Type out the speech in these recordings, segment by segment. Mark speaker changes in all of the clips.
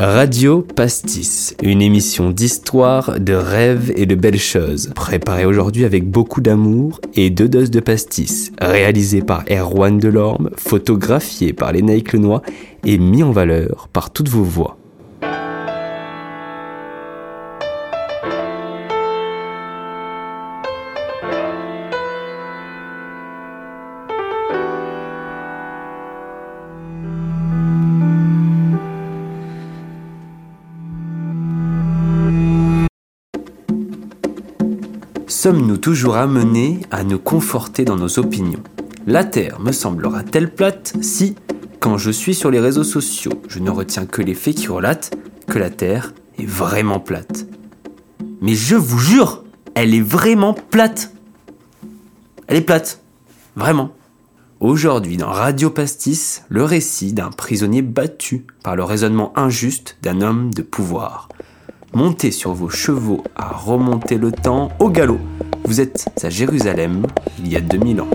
Speaker 1: Radio Pastis, une émission d'histoire, de rêves et de belles choses, préparée aujourd'hui avec beaucoup d'amour et deux doses de pastis, réalisée par Erwan Delorme, photographiée par Lénaïque Lenoir et mis en valeur par toutes vos voix. Sommes-nous toujours amenés à nous conforter dans nos opinions? La Terre me semblera-t-elle plate si, quand je suis sur les réseaux sociaux, je ne retiens que les faits qui relatent que la Terre est vraiment plate? Mais je vous jure, elle est vraiment plate! Elle est plate Vraiment. Aujourd'hui, dans Radio Pastis, le récit d'un prisonnier battu par le raisonnement injuste d'un homme de pouvoir. Montez sur vos chevaux à remonter le temps au galop. Vous êtes à Jérusalem il y a 2000 ans.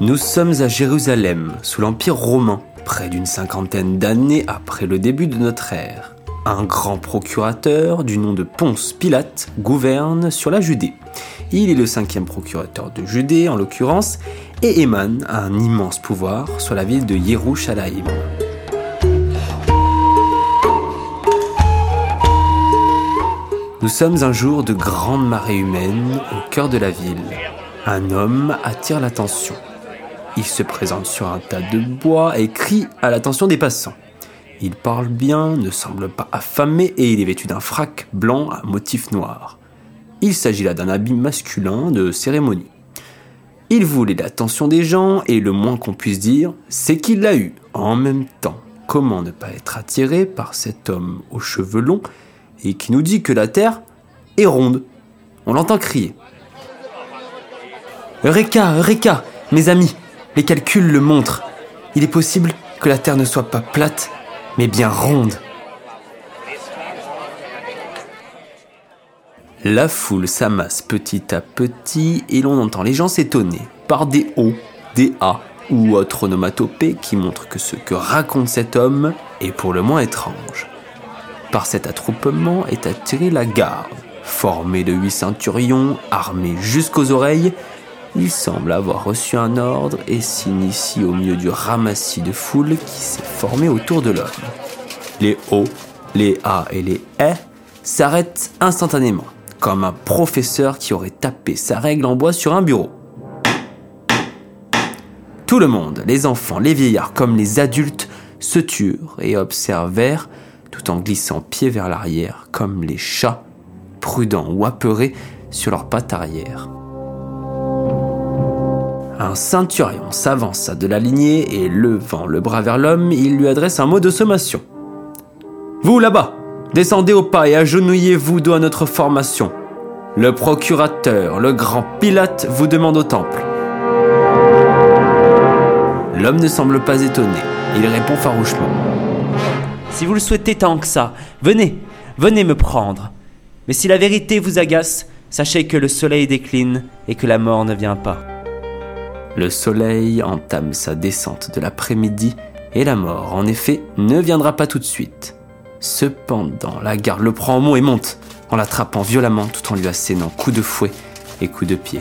Speaker 1: Nous sommes à Jérusalem, sous l'Empire romain, près d'une cinquantaine d'années après le début de notre ère un grand procurateur du nom de Ponce Pilate gouverne sur la Judée. Il est le cinquième procurateur de Judée en l'occurrence et émane un immense pouvoir sur la ville de Yerushalayim. Nous sommes un jour de grande marée humaine au cœur de la ville. Un homme attire l'attention. Il se présente sur un tas de bois et crie à l'attention des passants. Il parle bien, ne semble pas affamé et il est vêtu d'un frac blanc à motif noir. Il s'agit là d'un habit masculin de cérémonie. Il voulait l'attention des gens et le moins qu'on puisse dire, c'est qu'il l'a eu en même temps. Comment ne pas être attiré par cet homme aux cheveux longs et qui nous dit que la Terre est ronde On l'entend crier. Eureka, Eureka, mes amis, les calculs le montrent. Il est possible que la Terre ne soit pas plate, mais bien ronde. La foule s'amasse petit à petit et l'on entend les gens s'étonner par des O, des A ou autres onomatopées qui montrent que ce que raconte cet homme est pour le moins étrange. Par cet attroupement est attirée la garde, formée de huit ceinturions, armés jusqu'aux oreilles. Il semble avoir reçu un ordre et s'initie au milieu du ramassis de foule qui s'est formé autour de l'homme. Les O, les A et les E s'arrêtent instantanément comme un professeur qui aurait tapé sa règle en bois sur un bureau. Tout le monde, les enfants, les vieillards comme les adultes, se turent et observèrent, tout en glissant pied vers l'arrière, comme les chats, prudents ou apeurés, sur leurs pattes arrière. Un ceinturion s'avança de la lignée et, levant le bras vers l'homme, il lui adresse un mot de sommation. Vous là-bas, Descendez au pas et agenouillez-vous à notre formation. Le procurateur, le grand Pilate, vous demande au temple. L'homme ne semble pas étonné. Il répond farouchement.
Speaker 2: Si vous le souhaitez tant que ça, venez, venez me prendre. Mais si la vérité vous agace, sachez que le soleil décline et que la mort ne vient pas.
Speaker 1: Le soleil entame sa descente de l'après-midi et la mort, en effet, ne viendra pas tout de suite. Cependant, la garde le prend en mot et monte, en l'attrapant violemment tout en lui assénant coups de fouet et coups de pied.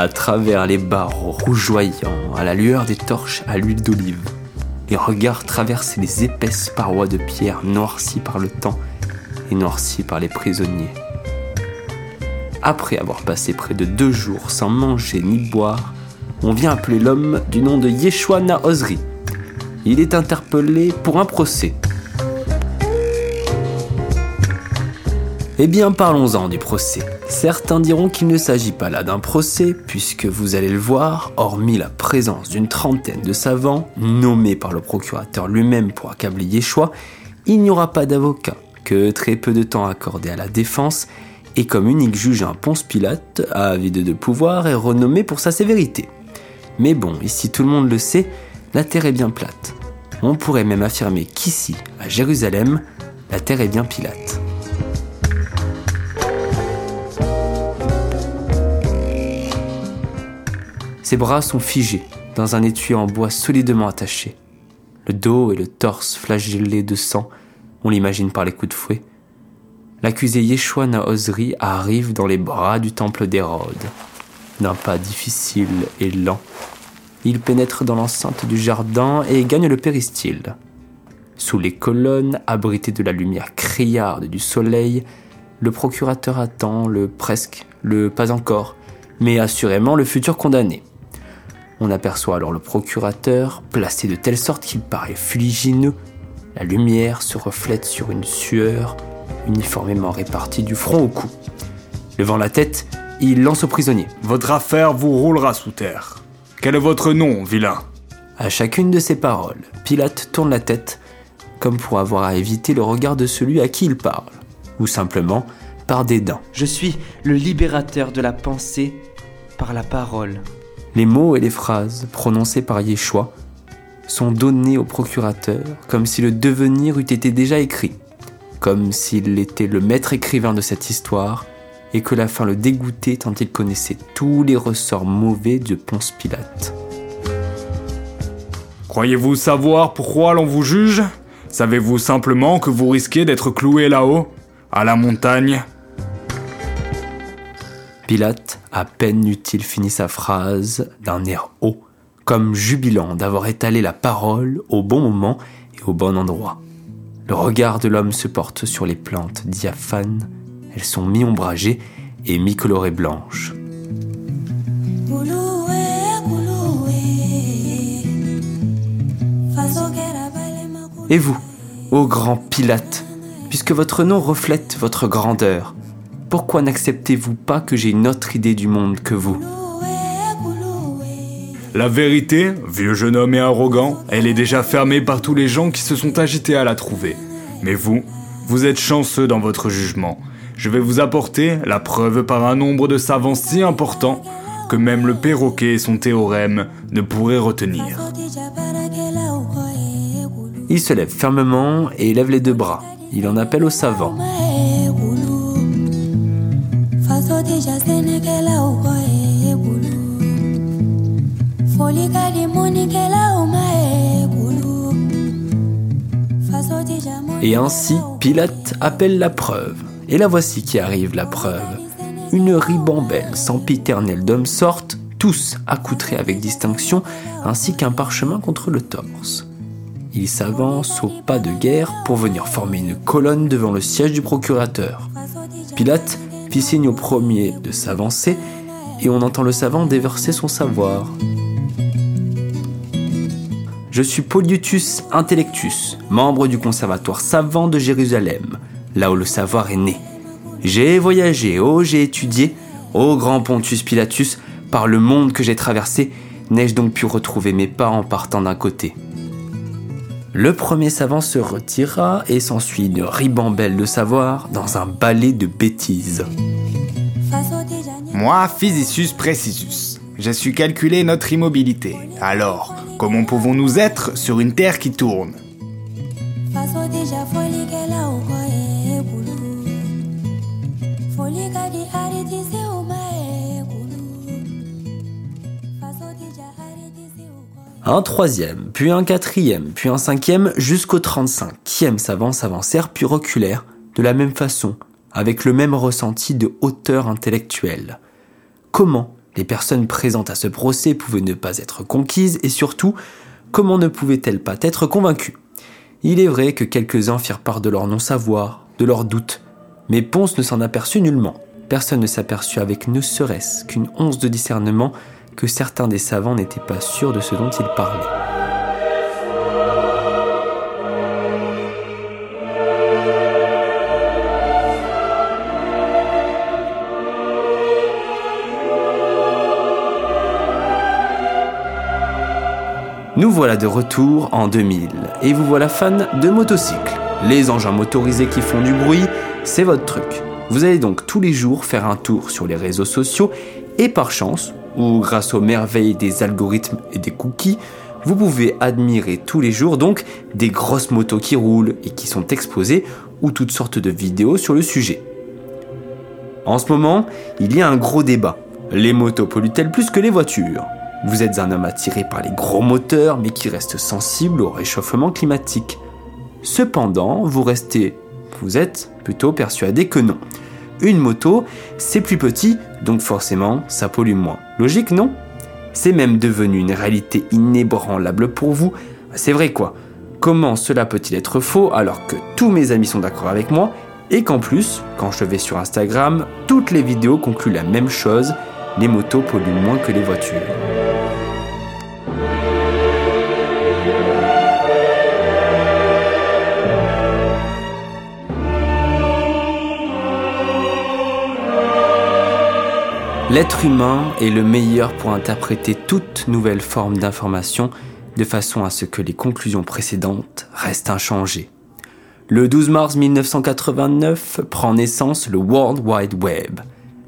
Speaker 1: À travers les barreaux rougeoyants, à la lueur des torches à l'huile d'olive. Les regards traversent les épaisses parois de pierre noircies par le temps et noircies par les prisonniers. Après avoir passé près de deux jours sans manger ni boire, on vient appeler l'homme du nom de Yeshua Naozri. Il est interpellé pour un procès. Eh bien, parlons-en du procès. Certains diront qu'il ne s'agit pas là d'un procès, puisque vous allez le voir, hormis la présence d'une trentaine de savants, nommés par le procurateur lui-même pour accabler Yeshua, il n'y aura pas d'avocat, que très peu de temps accordé à la défense, et comme unique juge un Ponce Pilate, avide de pouvoir et renommé pour sa sévérité. Mais bon, ici tout le monde le sait, la terre est bien plate. On pourrait même affirmer qu'ici, à Jérusalem, la terre est bien Pilate. Ses bras sont figés dans un étui en bois solidement attaché. Le dos et le torse flagellés de sang, on l'imagine par les coups de fouet. L'accusé Yeshua Naosri arrive dans les bras du temple d'Hérode. D'un pas difficile et lent, il pénètre dans l'enceinte du jardin et gagne le péristyle. Sous les colonnes, abritées de la lumière criarde du soleil, le procurateur attend le presque, le pas encore, mais assurément le futur condamné. On aperçoit alors le procurateur, placé de telle sorte qu'il paraît fuligineux. La lumière se reflète sur une sueur uniformément répartie du front au cou. Levant la tête, il lance au prisonnier.
Speaker 3: Votre affaire vous roulera sous terre. Quel est votre nom, vilain?
Speaker 1: À chacune de ces paroles, Pilate tourne la tête, comme pour avoir à éviter le regard de celui à qui il parle, ou simplement par dédain.
Speaker 2: Je suis le libérateur de la pensée par la parole.
Speaker 1: Les mots et les phrases prononcées par Yeshua sont donnés au procurateur comme si le devenir eût été déjà écrit, comme s'il était le maître écrivain de cette histoire et que la fin le dégoûtait tant il connaissait tous les ressorts mauvais de Ponce Pilate.
Speaker 3: Croyez-vous savoir pourquoi l'on vous juge? Savez-vous simplement que vous risquez d'être cloué là-haut, à la montagne
Speaker 1: Pilate, à peine eut-il fini sa phrase, d'un air haut, comme jubilant d'avoir étalé la parole au bon moment et au bon endroit. Le regard de l'homme se porte sur les plantes diaphanes, elles sont mi-ombragées et mi-colorées blanches. Et vous, ô grand Pilate, puisque votre nom reflète votre grandeur, pourquoi n'acceptez-vous pas que j'ai une autre idée du monde que vous
Speaker 3: La vérité, vieux jeune homme et arrogant, elle est déjà fermée par tous les gens qui se sont agités à la trouver. Mais vous, vous êtes chanceux dans votre jugement. Je vais vous apporter la preuve par un nombre de savants si important que même le perroquet et son théorème ne pourraient retenir.
Speaker 1: Il se lève fermement et lève les deux bras. Il en appelle aux savants. Et ainsi, Pilate appelle la preuve. Et la voici qui arrive, la preuve. Une ribambelle sempiternelle d'hommes sortent, tous accoutrés avec distinction, ainsi qu'un parchemin contre le torse. Ils s'avancent au pas de guerre pour venir former une colonne devant le siège du procurateur. Pilate fit signe au premier de s'avancer, et on entend le savant déverser son savoir. Je suis Poliutus Intellectus, membre du conservatoire savant de Jérusalem, là où le savoir est né. J'ai voyagé, oh j'ai étudié, ô grand Pontius Pilatus, par le monde que j'ai traversé, n'ai-je donc pu retrouver mes pas en partant d'un côté? Le premier savant se retira et s'ensuit une ribambelle de savoir dans un balai de bêtises.
Speaker 4: Moi, Physicius Precisus, j'ai su calculer notre immobilité. Alors, comment pouvons-nous être sur une terre qui tourne
Speaker 1: Un troisième, puis un quatrième, puis un cinquième, jusqu'au trente-cinquième savant s'avancèrent puis reculèrent, de la même façon, avec le même ressenti de hauteur intellectuelle. Comment les personnes présentes à ce procès pouvaient ne pas être conquises et surtout, comment ne pouvaient-elles pas être convaincues? Il est vrai que quelques-uns firent part de leur non-savoir, de leurs doutes, mais Ponce ne s'en aperçut nullement. Personne ne s'aperçut avec ne serait-ce qu'une once de discernement que certains des savants n'étaient pas sûrs de ce dont ils parlaient. Nous voilà de retour en 2000 et vous voilà fan de motocycles. Les engins motorisés qui font du bruit, c'est votre truc. Vous allez donc tous les jours faire un tour sur les réseaux sociaux et par chance, ou grâce aux merveilles des algorithmes et des cookies, vous pouvez admirer tous les jours donc des grosses motos qui roulent et qui sont exposées ou toutes sortes de vidéos sur le sujet. En ce moment, il y a un gros débat. Les motos polluent-elles plus que les voitures? Vous êtes un homme attiré par les gros moteurs mais qui reste sensible au réchauffement climatique. Cependant, vous restez, vous êtes plutôt persuadé que non. Une moto, c'est plus petit, donc forcément, ça pollue moins. Logique, non? C'est même devenu une réalité inébranlable pour vous. C'est vrai quoi. Comment cela peut-il être faux alors que tous mes amis sont d'accord avec moi et qu'en plus, quand je vais sur Instagram, toutes les vidéos concluent la même chose, les motos polluent moins que les voitures. L'être humain est le meilleur pour interpréter toute nouvelle forme d'information de façon à ce que les conclusions précédentes restent inchangées. Le 12 mars 1989 prend naissance le World Wide Web,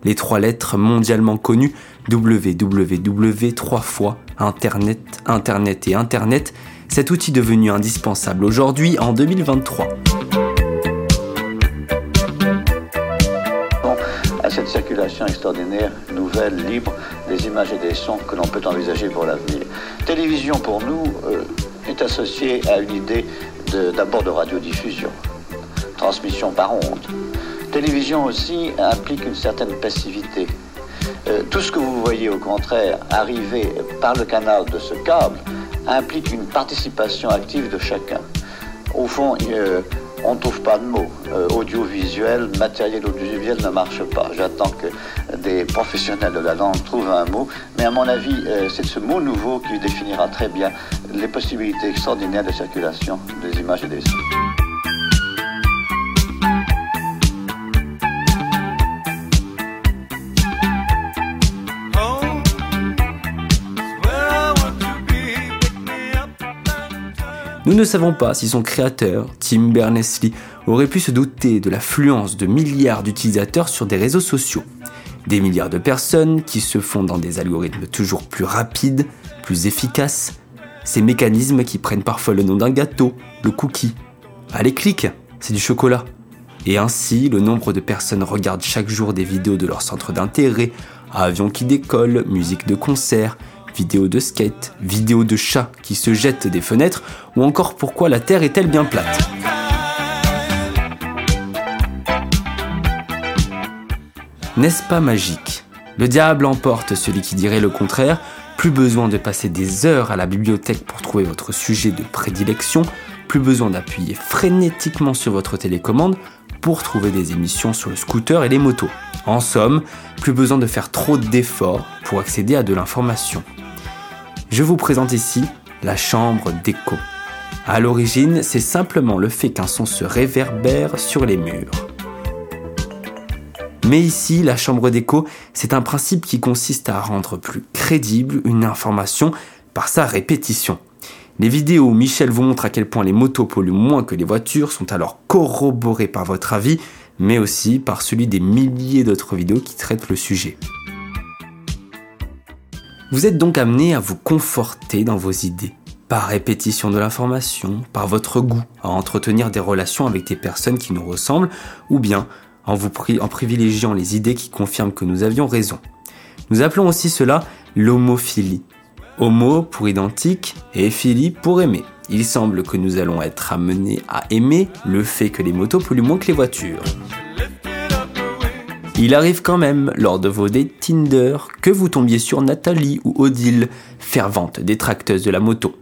Speaker 1: les trois lettres mondialement connues www trois fois Internet, Internet et Internet, cet outil devenu indispensable aujourd'hui en 2023.
Speaker 5: Cette circulation extraordinaire, nouvelle, libre, des images et des sons que l'on peut envisager pour l'avenir. Télévision, pour nous, euh, est associée à une idée d'abord de, radiodiffusion, transmission par onde. Télévision aussi implique une certaine passivité. Euh, tout ce que vous voyez au contraire arriver par le canal de ce câble implique une participation active de chacun. Au fond, on ne trouve pas de mots. Euh, audiovisuel, matériel audiovisuel ne marche pas. J'attends que des professionnels de la langue trouvent un mot. Mais à mon avis, euh, c'est ce mot nouveau qui définira très bien les possibilités extraordinaires de circulation des images et des sons.
Speaker 1: Nous ne savons pas si son créateur, Tim Berners-Lee, aurait pu se douter de l'affluence de milliards d'utilisateurs sur des réseaux sociaux. Des milliards de personnes qui se font dans des algorithmes toujours plus rapides, plus efficaces. Ces mécanismes qui prennent parfois le nom d'un gâteau, le cookie. Allez, clique, c'est du chocolat. Et ainsi, le nombre de personnes regardent chaque jour des vidéos de leur centre d'intérêt, avions qui décollent, musique de concert, vidéos de skate, vidéos de chats qui se jettent des fenêtres, ou encore pourquoi la Terre est-elle bien plate. N'est-ce pas magique? Le diable emporte celui qui dirait le contraire, plus besoin de passer des heures à la bibliothèque pour trouver votre sujet de prédilection, plus besoin d'appuyer frénétiquement sur votre télécommande pour trouver des émissions sur le scooter et les motos. En somme, plus besoin de faire trop d'efforts pour accéder à de l'information. Je vous présente ici la chambre d'écho. À l'origine, c'est simplement le fait qu'un son se réverbère sur les murs. Mais ici, la chambre d'écho, c'est un principe qui consiste à rendre plus crédible une information par sa répétition. Les vidéos où Michel vous montre à quel point les motos polluent moins que les voitures sont alors corroborées par votre avis, mais aussi par celui des milliers d'autres vidéos qui traitent le sujet. Vous êtes donc amené à vous conforter dans vos idées, par répétition de l'information, par votre goût, à entretenir des relations avec des personnes qui nous ressemblent, ou bien en, privilégiant les idées qui confirment que nous avions raison. Nous appelons aussi cela l'homophilie. Homo pour identique et philie pour aimer. Il semble que nous allons être amenés à aimer le fait que les motos polluent moins que les voitures. Il arrive quand même, lors de vos dates Tinder, que vous tombiez sur Nathalie ou Odile, fervente détracteuse de la moto.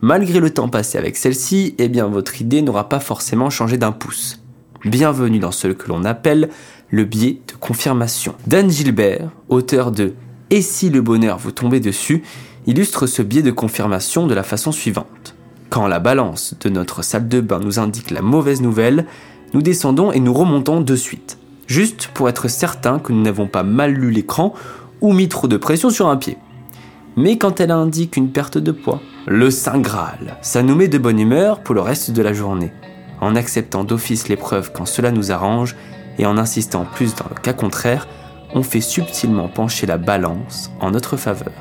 Speaker 1: Malgré le temps passé avec celle-ci, eh bien votre idée n'aura pas forcément changé d'un pouce. Bienvenue dans ce que l'on appelle le biais de confirmation. Dan Gilbert, auteur de Et si le bonheur vous tombait dessus, illustre ce biais de confirmation de la façon suivante. Quand la balance de notre salle de bain nous indique la mauvaise nouvelle, nous descendons et nous remontons de suite juste pour être certain que nous n'avons pas mal lu l'écran ou mis trop de pression sur un pied. Mais quand elle indique une perte de poids, le Saint Graal, ça nous met de bonne humeur pour le reste de la journée, en acceptant d'office l'épreuve quand cela nous arrange et en insistant plus dans le cas contraire, on fait subtilement pencher la balance en notre faveur.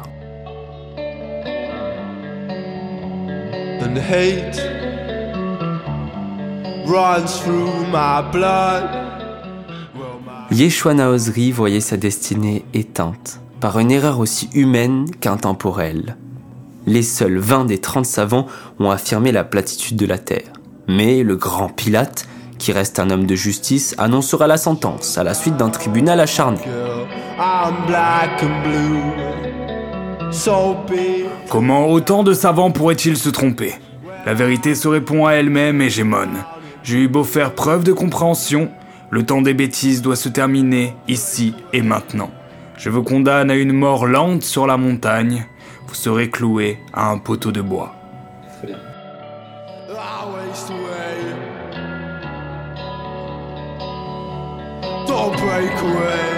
Speaker 1: Yeshua Naozri voyait sa destinée éteinte par une erreur aussi humaine qu'intemporelle. Les seuls 20 des 30 savants ont affirmé la platitude de la Terre. Mais le grand Pilate, qui reste un homme de justice, annoncera la sentence à la suite d'un tribunal acharné.
Speaker 3: Comment autant de savants pourraient-ils se tromper? La vérité se répond à elle-même et j'émone. J'ai eu beau faire preuve de compréhension, le temps des bêtises doit se terminer ici et maintenant. Je vous condamne à une mort lente sur la montagne. Vous serez cloué à un poteau de bois.
Speaker 6: Away.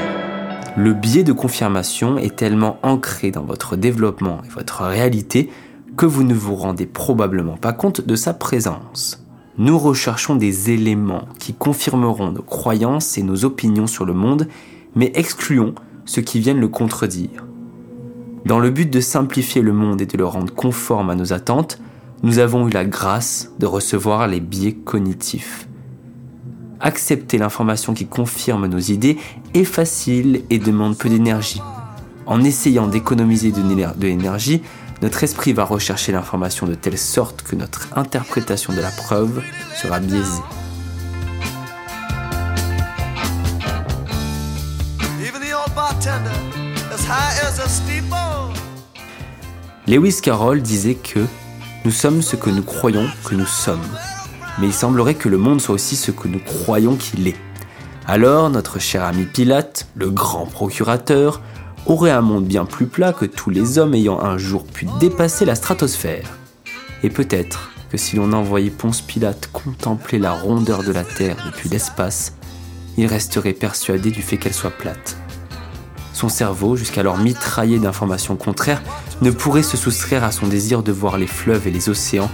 Speaker 1: Le biais de confirmation est tellement ancré dans votre développement et votre réalité que vous ne vous rendez probablement pas compte de sa présence. Nous recherchons des éléments qui confirmeront nos croyances et nos opinions sur le monde, mais excluons ceux qui viennent le contredire. Dans le but de simplifier le monde et de le rendre conforme à nos attentes, nous avons eu la grâce de recevoir les biais cognitifs. Accepter l'information qui confirme nos idées est facile et demande peu d'énergie. En essayant d'économiser de l'éner- de l'énergie, notre esprit va rechercher l'information de telle sorte que notre interprétation de la preuve sera biaisée. Lewis Carroll disait que nous sommes ce que nous croyons que nous sommes. Mais il semblerait que le monde soit aussi ce que nous croyons qu'il est. Alors, notre cher ami Pilate, le grand procurateur, aurait un monde bien plus plat que tous les hommes ayant un jour pu dépasser la stratosphère. Et peut-être que si l'on envoyait Ponce Pilate contempler la rondeur de la Terre depuis l'espace, il resterait persuadé du fait qu'elle soit plate. Son cerveau, jusqu'alors mitraillé d'informations contraires, ne pourrait se soustraire à son désir de voir les fleuves et les océans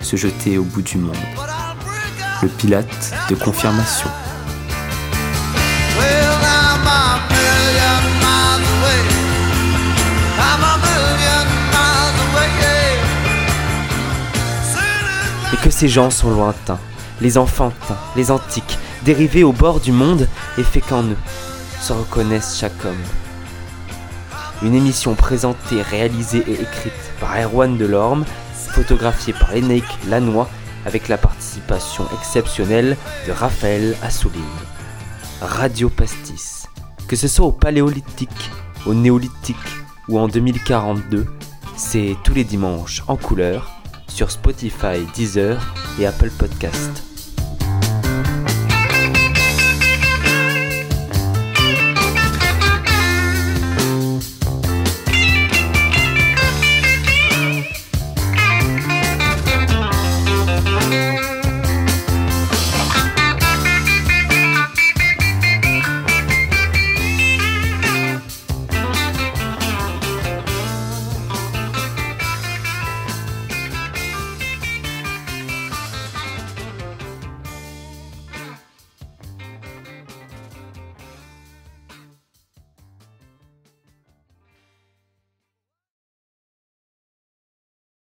Speaker 1: se jeter au bout du monde. Le Pilate de confirmation.
Speaker 2: Que ces gens sont lointains, les enfantins, les antiques, dérivés au bord du monde et fait qu'en eux se reconnaissent chaque homme. Une émission présentée, réalisée et écrite par Erwan Delorme, photographiée par Lénaïque Lannoy, avec la participation exceptionnelle de Raphaël Assouline. Radio Pastis. Que ce soit au Paléolithique, au Néolithique ou en 2042, c'est tous les dimanches en couleur sur Spotify, Deezer et Apple Podcast.